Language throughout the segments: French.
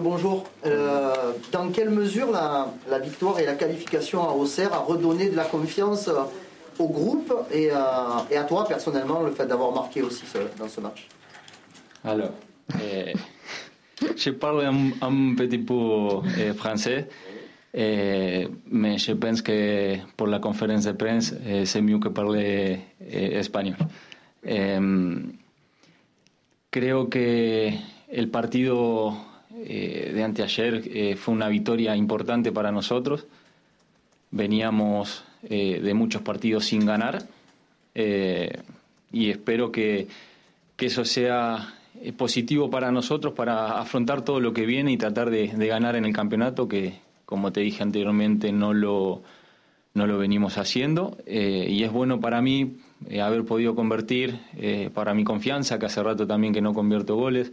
Bonjour. Euh, dans quelle mesure la, victoire et la qualification à Auxerre a redonné de la confiance au groupe et, euh, et à toi personnellement le fait d'avoir marqué aussi ce, dans ce match? Alors, je parle un, petit peu français. Mais je pense que pour la conférence de presse, c'est mieux que parler español. creo que el partido de anteayer fue una victoria importante para nosotros. Veníamos de muchos partidos sin ganar y espero que, que eso sea positivo para nosotros para afrontar todo lo que viene y tratar de, ganar en el campeonato que, como te dije anteriormente, no lo, no lo venimos haciendo eh, y es bueno para mí eh, haber podido convertir, eh, para mi confianza, que hace rato también que no convierto goles.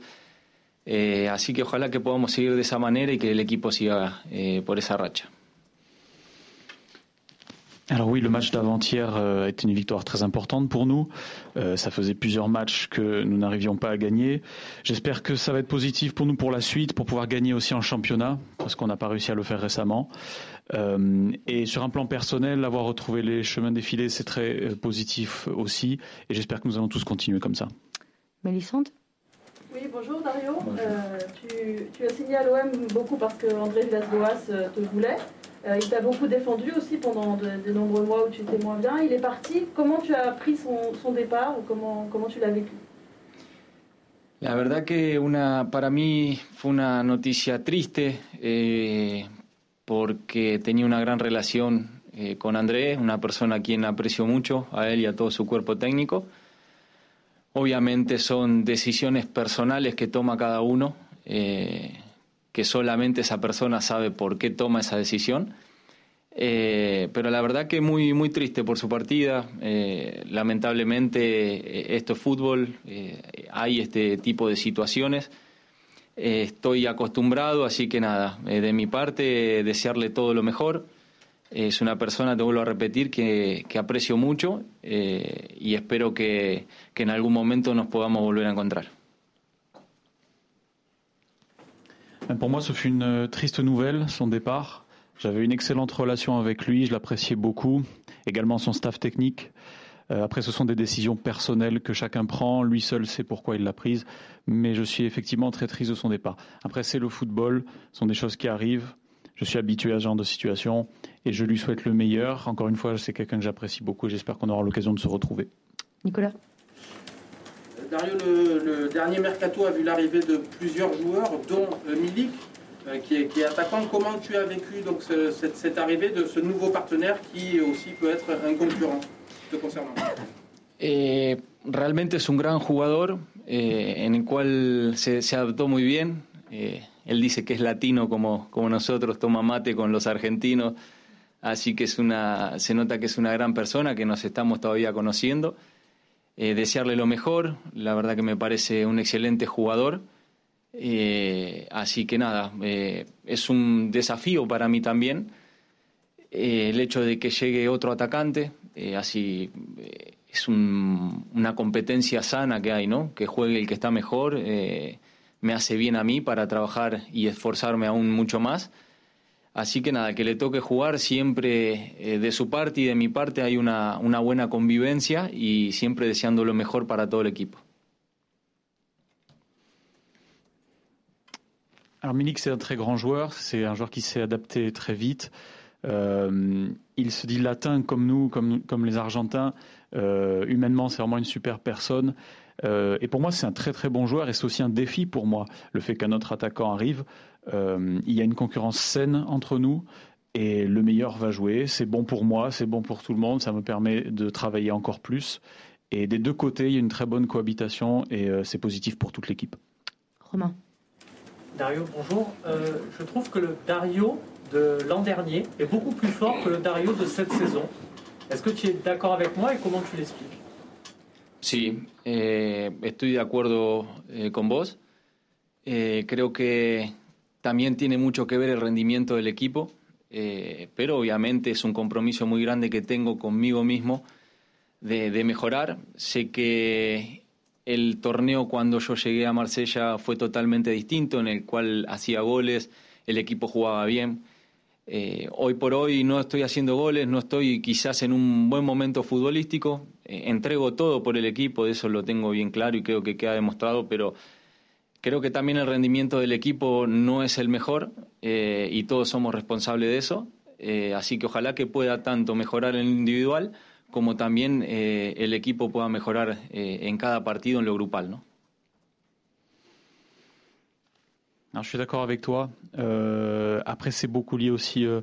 Así que ojalá que podamos seguir de esa manera y que el equipo siga por esa racha. Alors oui, le match d'avant-hier euh, est une victoire très importante pour nous. Euh, ça faisait plusieurs matchs que nous n'arrivions pas à gagner. J'espère que ça va être positif pour nous pour la suite, pour pouvoir gagner aussi en championnat, parce qu'on n'a pas réussi à le faire récemment. Euh, et sur un plan personnel, avoir retrouvé les chemins défilés, c'est très positif aussi. Et j'espère que nous allons tous continuer comme ça. Mélissande? Oui, bonjour Dario. Tu, as signé à l'OM beaucoup parce que André Villas-Boas te voulait. Euh, il t'a beaucoup défendu aussi pendant de, nombreux mois où tu étais moins bien. Il est parti. Comment tu as pris son, départ ou comment, comment tu l'as vécu? La verdad que una, para mí fue una noticia triste eh, porque tenía una gran relación eh, con Andrés, una persona a quien aprecio mucho, a él y a todo su cuerpo técnico. Obviamente son decisiones personales que toma cada uno. Eh, que solamente esa persona sabe por qué toma esa decisión. Eh, pero la verdad que muy, muy triste por su partida. Eh, lamentablemente esto es fútbol, hay este tipo de situaciones. estoy acostumbrado, así que nada, de mi parte desearle todo lo mejor. Es una persona, te vuelvo a repetir, que, que aprecio mucho y espero que, que en algún momento nos podamos volver a encontrar. Pour moi, ce fut une triste nouvelle, son départ. J'avais une excellente relation avec lui, je l'appréciais beaucoup, également son staff technique. Euh, après, ce sont des décisions personnelles que chacun prend, lui seul sait pourquoi il l'a prise, mais je suis effectivement très triste de son départ. Après, c'est le football, ce sont des choses qui arrivent, je suis habitué à ce genre de situation et je lui souhaite le meilleur. Encore une fois, c'est quelqu'un que j'apprécie beaucoup et j'espère qu'on aura l'occasion de se retrouver. Nicolas Dario, le, dernier mercato a vu l'arrivée de plusieurs joueurs, dont euh, Milik, euh, qui, est, attaquant. Comment tu as vécu donc, cette, arrivée de ce nouveau partenaire qui aussi peut être un concurrent te concernant? Eh, Realmente es un gran jugador eh, en el cual se, adaptó muy bien. Eh, él dice que es latino como, como nosotros, toma mate con los argentinos, así que es una, se nota que es una gran persona, que nos estamos todavía conociendo. Eh, desearle lo mejor, la verdad que me parece un excelente jugador. Eh, así que nada, eh, es un desafío para mí también el hecho de que llegue otro atacante, así es una competencia sana que hay, ¿no? Que juegue el que está mejor, me hace bien a mí para trabajar y esforzarme aún mucho más. Así que nada, que le toque jugar siempre eh, de su parte y de mi parte hay una, una buena convivencia y siempre deseando lo mejor para todo el equipo. Alors Milik, c'est un très grand joueur, c'est un joueur qui s'est adapté très vite. Euh, il se dit latin comme nous, comme, comme les Argentins. Euh, humainement, c'est vraiment une super personne. Euh, et pour moi, c'est un très très bon joueur et c'est aussi un défi pour moi, le fait qu'un autre attaquant arrive. Euh, il y a une concurrence saine entre nous et le meilleur va jouer. C'est bon pour moi, c'est bon pour tout le monde, ça me permet de travailler encore plus. Et des deux côtés, il y a une très bonne cohabitation et euh, c'est positif pour toute l'équipe. Romain. Dario, bonjour. je trouve que le Dario de l'an dernier est beaucoup plus fort que le Dario de cette saison. Est-ce que tu es d'accord avec moi et comment tu l'expliques? Sí, eh, estoy de acuerdo eh, con vos. Eh, creo que también tiene mucho que ver el rendimiento del equipo, pero obviamente es un compromiso muy grande que tengo conmigo mismo de, mejorar. Sé que el torneo cuando yo llegué a Marsella fue totalmente distinto, en el cual hacía goles, el equipo jugaba bien. Eh, hoy por hoy no estoy haciendo goles, no estoy quizás en un buen momento futbolístico, eh, entrego todo por el equipo, de eso lo tengo bien claro y creo que queda demostrado, pero creo que también el rendimiento del equipo no es el mejor eh, y todos somos responsables de eso, así que ojalá que pueda tanto mejorar el individual como también el equipo pueda mejorar en cada partido en lo grupal. ¿no? Je suis d'accord avec toi. Euh, après, c'est beaucoup lié aussi euh,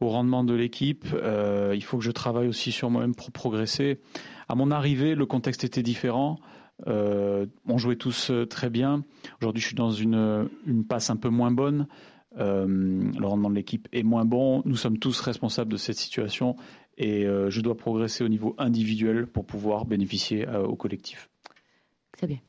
au rendement de l'équipe. Euh, il faut que je travaille aussi sur moi-même pour progresser. À mon arrivée, le contexte était différent. on jouait tous très bien. Aujourd'hui, je suis dans une, une, passe un peu moins bonne. le rendement de l'équipe est moins bon. Nous sommes tous responsables de cette situation et je dois progresser au niveau individuel pour pouvoir bénéficier au collectif. C'est bien.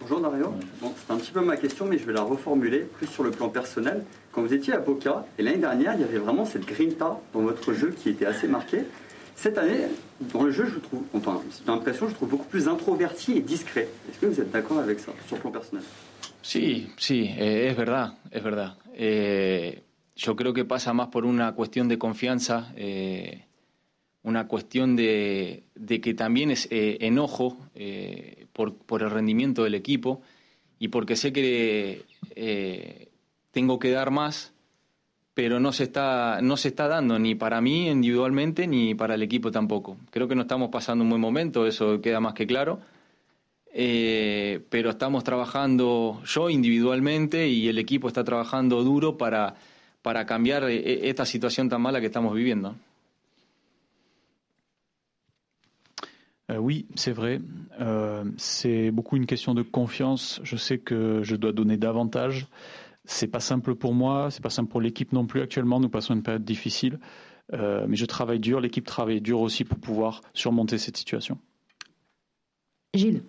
Bonjour Dario. c'est un petit peu ma question, mais je vais la reformuler plus sur le plan personnel. Quand vous étiez à Boca, et l'année dernière, il y avait vraiment cette grinta dans votre jeu qui était assez marquée. Cette année, dans le jeu, je trouve, enfin, j'ai l'impression, je trouve beaucoup plus introverti et discret. Est-ce que vous êtes d'accord avec ça, sur le plan personnel? Sí, sí, eh, es verdad, es verdad. Eh, yo creo que pasa más por una cuestión de confianza, eh, una cuestión de, de, que también es eh, enojo por, el rendimiento del equipo y porque sé que eh, tengo que dar más, pero no se, está, no se está dando ni para mí individualmente ni para el equipo tampoco. Creo que no estamos pasando un buen momento, eso queda más que claro. Eh, pero estamos trabajando yo individualmente y el equipo está trabajando duro para, para cambiar eh, esta situación tan mala que estamos viviendo. Euh, oui, c'est vrai. Euh, c'est beaucoup une question de confiance. Je sais que je dois donner davantage. C'est pas simple pour moi, c'est pas simple pour l'équipe non plus. Actuellement, nous passons une période difficile, euh, mais je travaille dur. L'équipe travaille dur aussi pour pouvoir surmonter cette situation. Gilles.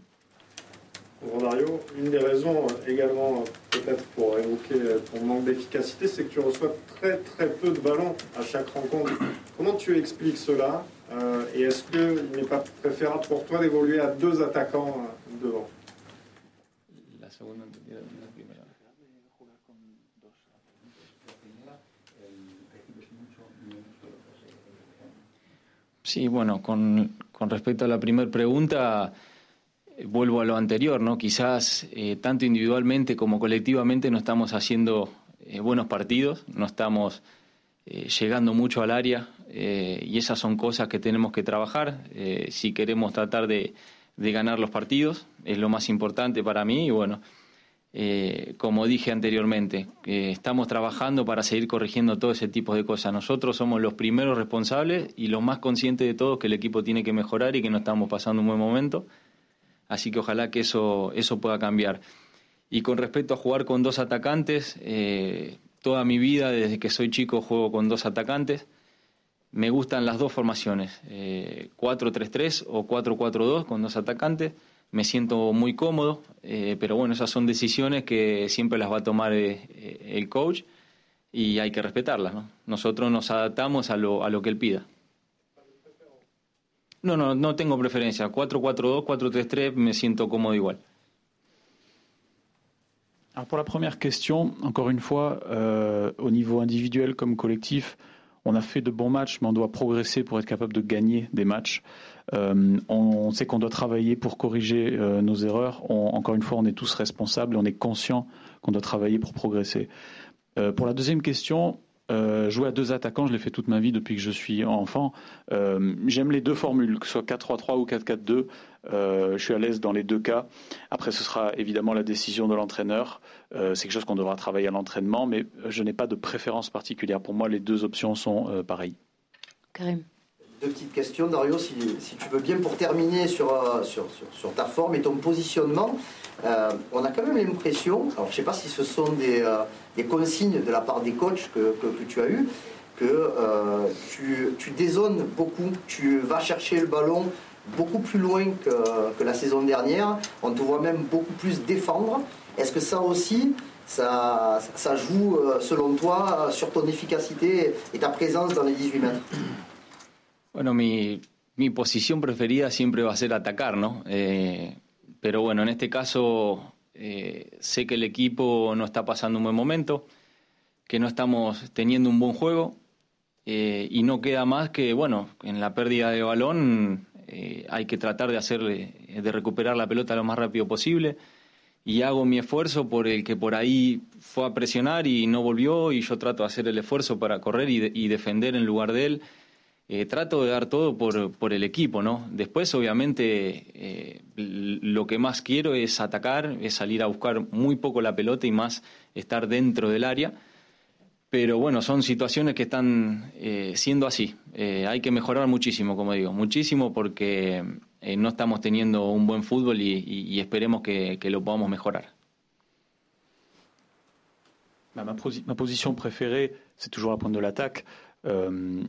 Dario, une des raisons également peut-être pour évoquer ton manque d'efficacité, c'est que tu reçois très très peu de ballons à chaque rencontre. Comment tu expliques cela? Euh, et est-ce qu'il n'est pas préférable pour toi d'évoluer à deux attaquants euh, devant Sí, bueno, con, con, respecto a la primera pregunta, eh, vuelvo a lo anterior, ¿no? Quizás eh, tanto individualmente como colectivamente no estamos haciendo eh, buenos partidos, no estamos llegando mucho al área eh, y esas son cosas que tenemos que trabajar eh, si queremos tratar de, ganar los partidos, es lo más importante para mí y bueno, como dije anteriormente, estamos trabajando para seguir corrigiendo todo ese tipo de cosas. Nosotros somos los primeros responsables y los más conscientes de todos que el equipo tiene que mejorar y que no estamos pasando un buen momento, así que ojalá que eso, eso pueda cambiar. Y con respecto a jugar con dos atacantes, toda mi vida, desde que soy chico, juego con dos atacantes. Me gustan las dos formaciones, 4-3-3 eh, o 4-4-2 con dos atacantes. Me siento muy cómodo, eh, pero bueno, esas son decisiones que siempre las va a tomar eh, el coach y hay que respetarlas. Nosotros nos adaptamos a lo, a lo que él pida. No, no, no tengo preferencia. 4-4-2, 4-3-3, me siento cómodo igual. Pour la première question, encore une fois, euh, au niveau individuel comme collectif, on a fait de bons matchs, mais on doit progresser pour être capable de gagner des matchs. Euh, on, sait qu'on doit travailler pour corriger euh, nos erreurs. encore une fois, on est tous responsables et on est conscient qu'on doit travailler pour progresser. pour la deuxième question, euh, jouer à deux attaquants, je l'ai fait toute ma vie depuis que je suis enfant. Euh, j'aime les deux formules, que ce soit 4-3-3 ou 4-4-2. Euh, je suis à l'aise dans les deux cas. Après, ce sera évidemment la décision de l'entraîneur. c'est quelque chose qu'on devra travailler à l'entraînement, mais je n'ai pas de préférence particulière. Pour moi, les deux options sont pareilles. Karim deux petites questions, Dario, si, tu veux bien, pour terminer sur, euh, ta forme et ton positionnement. Euh, on a quand même l'impression, alors je ne sais pas si ce sont des, euh, des, consignes de la part des coachs que, tu as eu, que tu, tu dézones beaucoup, tu vas chercher le ballon beaucoup plus loin que, la saison dernière, on te voit même beaucoup plus défendre. Est-ce que ça aussi, ça joue, selon toi, sur ton efficacité et ta présence dans les 18 mètres? Bueno, mi, posición preferida siempre va a ser atacar, ¿no? Eh, pero bueno, en este caso sé que el equipo no está pasando un buen momento, que no estamos teniendo un buen juego y no queda más que, bueno, en la pérdida de balón hay que tratar de hacerle, de recuperar la pelota lo más rápido posible y hago mi esfuerzo por el que por ahí fue a presionar y no volvió y yo trato de hacer el esfuerzo para correr y, defender en lugar de él. Eh, trato de dar todo por, por, el equipo, ¿no? Después, obviamente, eh, lo que más quiero es atacar, es salir a buscar muy poco la pelota y más estar dentro del área. Pero bueno, son situaciones que están eh, siendo así. hay que mejorar muchísimo, como digo, muchísimo porque no estamos teniendo un buen fútbol y, esperemos que, lo podamos mejorar. La. Euh,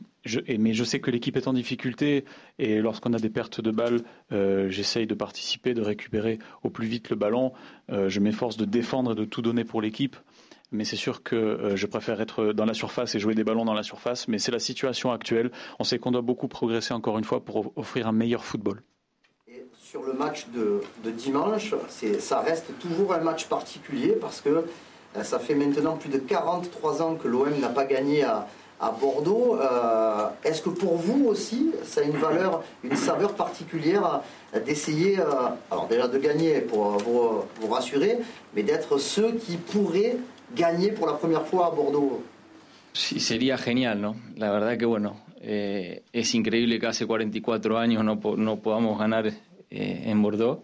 mais je sais que l'équipe est en difficulté et lorsqu'on a des pertes de balles, euh, j'essaye de participer, de récupérer au plus vite le ballon. Euh, je m'efforce de défendre et de tout donner pour l'équipe. Mais c'est sûr que je préfère être dans la surface et jouer des ballons dans la surface. Mais c'est la situation actuelle. On sait qu'on doit beaucoup progresser encore une fois pour offrir un meilleur football sur le match de, dimanche, ça reste toujours un match particulier parce que ça fait maintenant plus de 43 ans que l'OM n'a pas gagné à, à Bordeaux. Euh, Est-ce que pour vous aussi, ça a une valeur, une saveur particulière d'essayer, euh, alors déjà de gagner pour vous, vous rassurer, mais d'être ceux qui pourraient gagner pour la première fois à Bordeaux? Sí, sería genial, ¿no? La verdad que bueno, eh, es increíble que hace 44 años no, no podamos ganar Eh, en Bordeaux.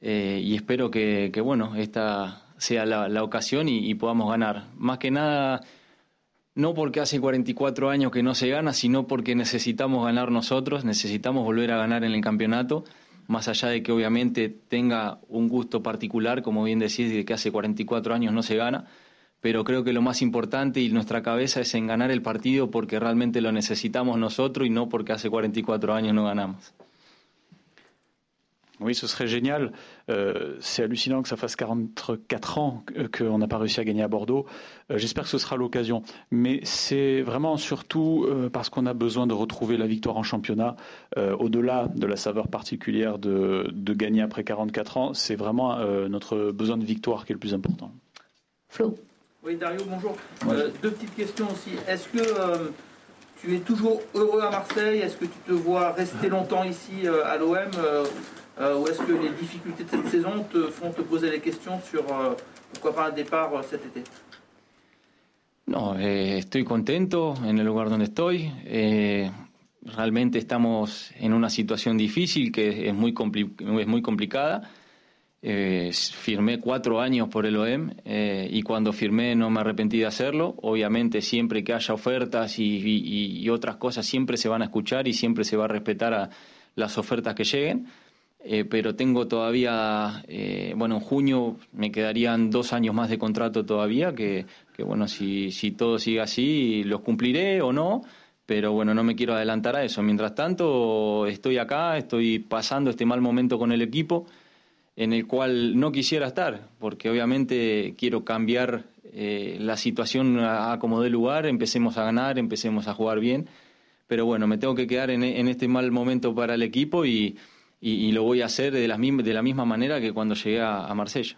Eh, y espero que, que, bueno, esta sea la, la ocasión y, y, podamos ganar. Más que nada, no porque hace 44 años que no se gana, sino porque necesitamos ganar nosotros, necesitamos volver a ganar en el campeonato, más allá de que obviamente tenga un gusto particular, como bien decís, de que hace 44 años no se gana, pero creo que lo más importante y nuestra cabeza es en ganar el partido porque realmente lo necesitamos nosotros y no porque hace 44 años no ganamos. Oui, ce serait génial. Euh, c'est hallucinant que ça fasse 44 ans qu'on n'a pas réussi à gagner à Bordeaux. Euh, j'espère que ce sera l'occasion. Mais c'est vraiment surtout euh, parce qu'on a besoin de retrouver la victoire en championnat. Euh, au-delà de la saveur particulière de, de gagner après 44 ans, c'est vraiment euh, notre besoin de victoire qui est le plus important. Flo. Oui, Dario, bonjour. Euh, deux petites questions aussi. Est-ce que tu es toujours heureux à Marseille? Est-ce que tu te vois rester longtemps ici à l'OM euh, ou est-ce que les difficultés de cette saison te font te poser des questions sur euh, pourquoi pas un départ euh, cet été? No, eh, estoy contento en el lugar donde estoy. Eh, realmente estamos en una situación difícil que es muy, es muy complicada. Eh, firmé cuatro años por el OEM eh, y cuando firmé no me arrepentí de hacerlo. Obviamente siempre que haya ofertas y, y, y, otras cosas siempre se van a escuchar y siempre se va a respetar a las ofertas que lleguen. Eh, pero tengo todavía, eh, bueno, en junio me quedarían dos años más de contrato todavía, que, que, bueno, si, si todo sigue así, los cumpliré o no, pero bueno, no me quiero adelantar a eso. Mientras tanto, estoy acá, estoy pasando este mal momento con el equipo, en el cual no quisiera estar, porque obviamente quiero cambiar eh, la situación a, a como de lugar, empecemos a ganar, empecemos a jugar bien, pero bueno, me tengo que quedar en, este mal momento para el equipo y lo voy a hacer de la, de la misma manera que cuando llegué à Marsella.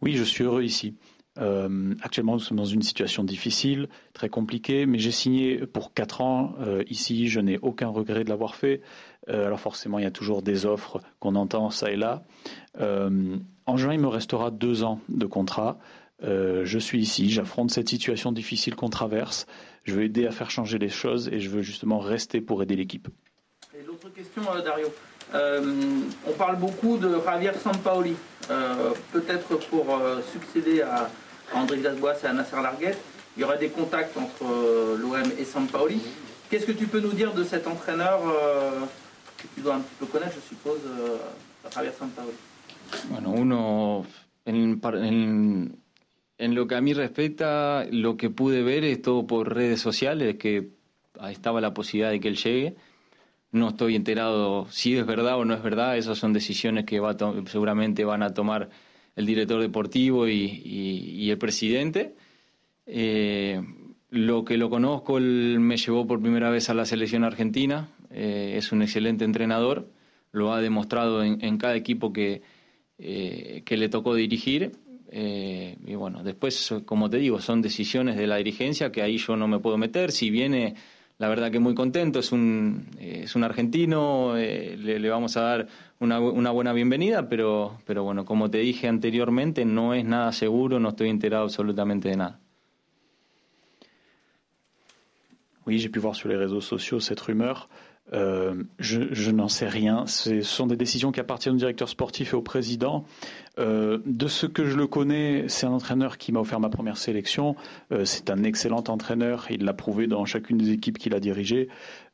Oui, je suis heureux. Euh, actuellement, nous sommes dans une situation difficile, très compliquée, mais j'ai signé pour 4 ans euh, ici. Je n'ai aucun regret de l'avoir fait. Euh, alors forcément, il y a toujours des offres qu'on entend ça et là. En juin, il me restera 2 ans de contrat. Je suis ici, j'affronte cette situation difficile qu'on traverse. Je veux aider à faire changer les choses et je veux justement rester pour aider l'équipe. L'autre question, Dario. On parle beaucoup de Javier Sampaoli, peut-être pour succéder à André Villas-Boas et à Nasser Larguet. Il y aurait des contacts entre euh, l'OM et Sampaoli. Qu'est-ce que tu peux nous dire de cet entraîneur que tu dois un petit peu connaître, je suppose, Javier Sampaoli Bueno, uno en, en, en lo que a mí respecta, lo que pude ver es todo por redes sociales, que estaba la posibilidad de que él llegue. No estoy enterado si es verdad o no es verdad, esas son decisiones que va seguramente van a tomar el director deportivo y, y, y el presidente. Eh, lo que lo conozco, él me llevó por primera vez a la selección argentina, eh, es un excelente entrenador, lo ha demostrado en, cada equipo que, que le tocó dirigir. y bueno, después, como te digo, son decisiones de la dirigencia que ahí yo no me puedo meter. Si viene la verdad que muy contento, es un, un argentino, eh, le, vamos a dar una, una, buena bienvenida, pero, pero bueno, como te dije anteriormente, no es nada seguro, no estoy enterado absolutamente de nada. Oui, j'ai pu voir sur les réseaux sociaux cette rumeur. Euh, je, n'en sais rien. Ce sont des décisions qui appartiennent au directeur sportif et au président. Euh, de ce que je le connais, c'est un entraîneur qui m'a offert ma première sélection. Euh, c'est un excellent entraîneur. Il l'a prouvé dans chacune des équipes qu'il a dirigées.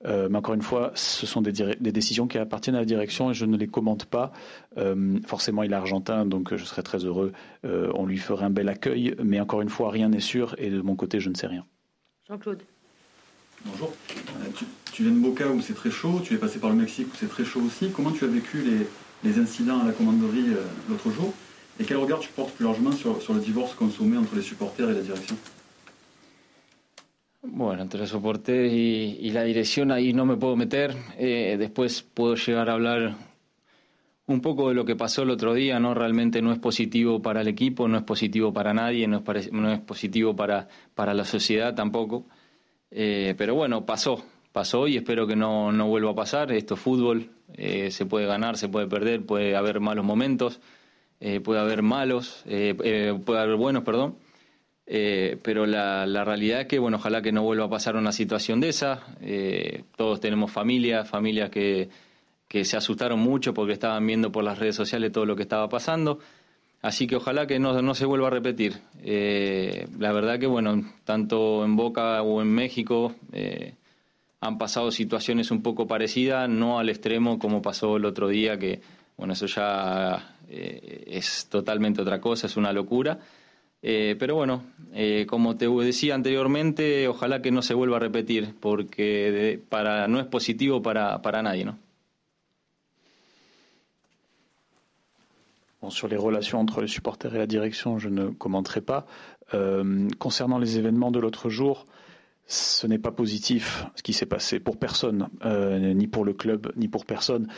mais encore une fois, ce sont des, des, décisions qui appartiennent à la direction et je ne les commente pas. forcément, il est argentin, donc je serais très heureux. on lui ferait un bel accueil. Mais encore une fois, rien n'est sûr et de mon côté, je ne sais rien. Jean-Claude. Bonjour. Tu, viens de Boca où c'est très chaud, tu es passé par le Mexique où c'est très chaud aussi. Comment tu as vécu les, incidents à la commanderie euh, l'autre jour Et quel regard tu portes plus largement sur, le divorce consommé entre les supporters et la direction Bueno, entre los supporters y, la dirección ahí no me puedo meter. Eh, después puedo llegar a hablar un poco de lo que pasó el otro día, ¿no? Realmente no es positivo para el equipo, no es positivo para nadie, no es, no es positivo para, para la sociedad tampoco. Eh, pero bueno, pasó, pasó y espero que no, no vuelva a pasar. Esto es fútbol, eh, se puede ganar, se puede perder, puede haber malos momentos, eh, puede haber malos, puede haber buenos, perdón. pero la, la, realidad es que, bueno, ojalá que no vuelva a pasar una situación de esa. todos tenemos familias, familias que, que se asustaron mucho porque estaban viendo por las redes sociales todo lo que estaba pasando. Así que ojalá que no, no se vuelva a repetir. Eh, la verdad que, bueno, tanto en Boca o en México eh, han pasado situaciones un poco parecidas, no al extremo como pasó el otro día, que, bueno, eso ya eh, es totalmente otra cosa, es una locura. pero bueno, como te decía anteriormente, ojalá que no se vuelva a repetir, porque para, no es positivo para, para nadie, ¿no? sur les relations entre les supporters et la direction, je ne commenterai pas. Euh, concernant les événements de l'autre jour, ce n'est pas positif ce qui s'est passé pour personne, euh, ni pour le club, ni pour personne.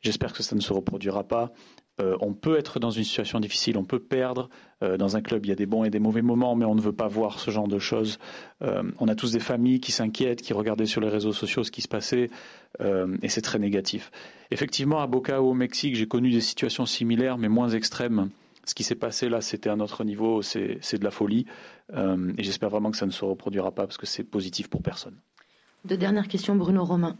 J'espère que ça ne se reproduira pas. Euh, on peut être dans une situation difficile, on peut perdre. Euh, dans un club, il y a des bons et des mauvais moments, mais on ne veut pas voir ce genre de choses. On a tous des familles qui s'inquiètent, qui regardaient sur les réseaux sociaux ce qui se passait, et c'est très négatif. Effectivement, à Boca ou au Mexique, j'ai connu des situations similaires, mais moins extrêmes. Ce qui s'est passé là, c'était à notre niveau, c'est de la folie. et j'espère vraiment que ça ne se reproduira pas parce que c'est positif pour personne. Deux dernières questions, Bruno Romain.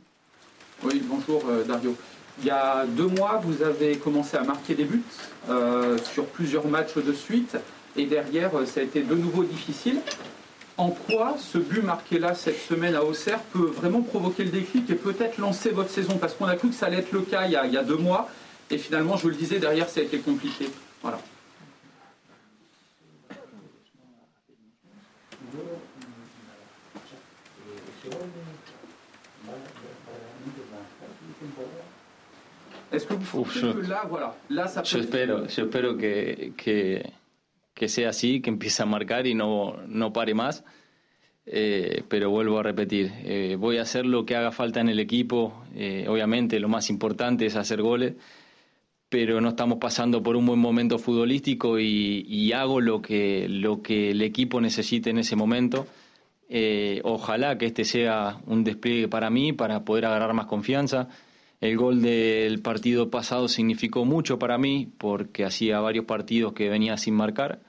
Oui, bonjour Dario. Il y a deux mois, vous avez commencé à marquer des buts euh, sur plusieurs matchs de suite. Et derrière, ça a été de nouveau difficile. En quoi ce but marqué là cette semaine à Auxerre peut vraiment provoquer le déclic et peut-être lancer votre saison? Parce qu'on a cru que ça allait être le cas il y, a, il y a deux mois. Et finalement, je vous le disais, derrière, ça a été compliqué. Voilà. Yo, espero, yo espero que, que, sea así, que empiece a marcar y no, no pare más. Eh, pero vuelvo a repetir, eh, voy a hacer lo que haga falta en el equipo. Eh, obviamente lo más importante es hacer goles, pero no estamos pasando por un buen momento futbolístico y, y hago lo que, lo que el equipo necesite en ese momento. ojalá que este sea un despliegue para mí, para poder agarrar más confianza. El gol del partido pasado significó mucho para mí porque hacía varios partidos que venía sin marcar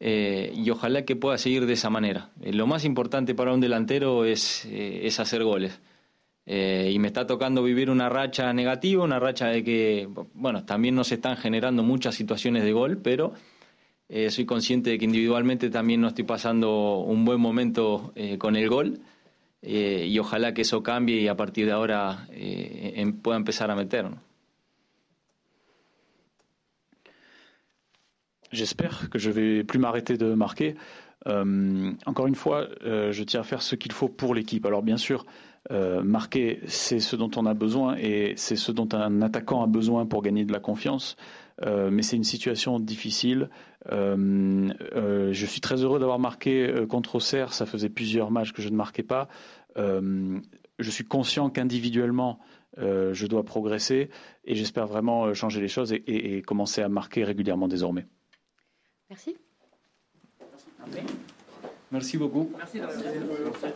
eh, y ojalá que pueda seguir de esa manera. Eh, lo más importante para un delantero es, eh, es hacer goles. y me está tocando vivir una racha negativa, una racha de que, bueno, también no se están generando muchas situaciones de gol, pero soy consciente de que individualmente también no estoy pasando un buen momento con el gol. Eh, y ojalá que eso cambie y a partir de ahora eh, em, pueda empezar. J'espère que je vais plus m'arrêter de marquer. Euh, encore une fois, euh, je tiens à faire ce qu'il faut pour l'équipe. Alors bien sûr, euh, marquer, c'est ce dont on a besoin et c'est ce dont un attaquant a besoin pour gagner de la confiance. Euh, mais c'est une situation difficile. Euh, euh, je suis très heureux d'avoir marqué contre Auxerre. Ça faisait plusieurs matchs que je ne marquais pas. je suis conscient qu'individuellement, je dois progresser et j'espère vraiment changer les choses et, commencer à marquer régulièrement désormais. Merci. Merci beaucoup. Merci. Merci.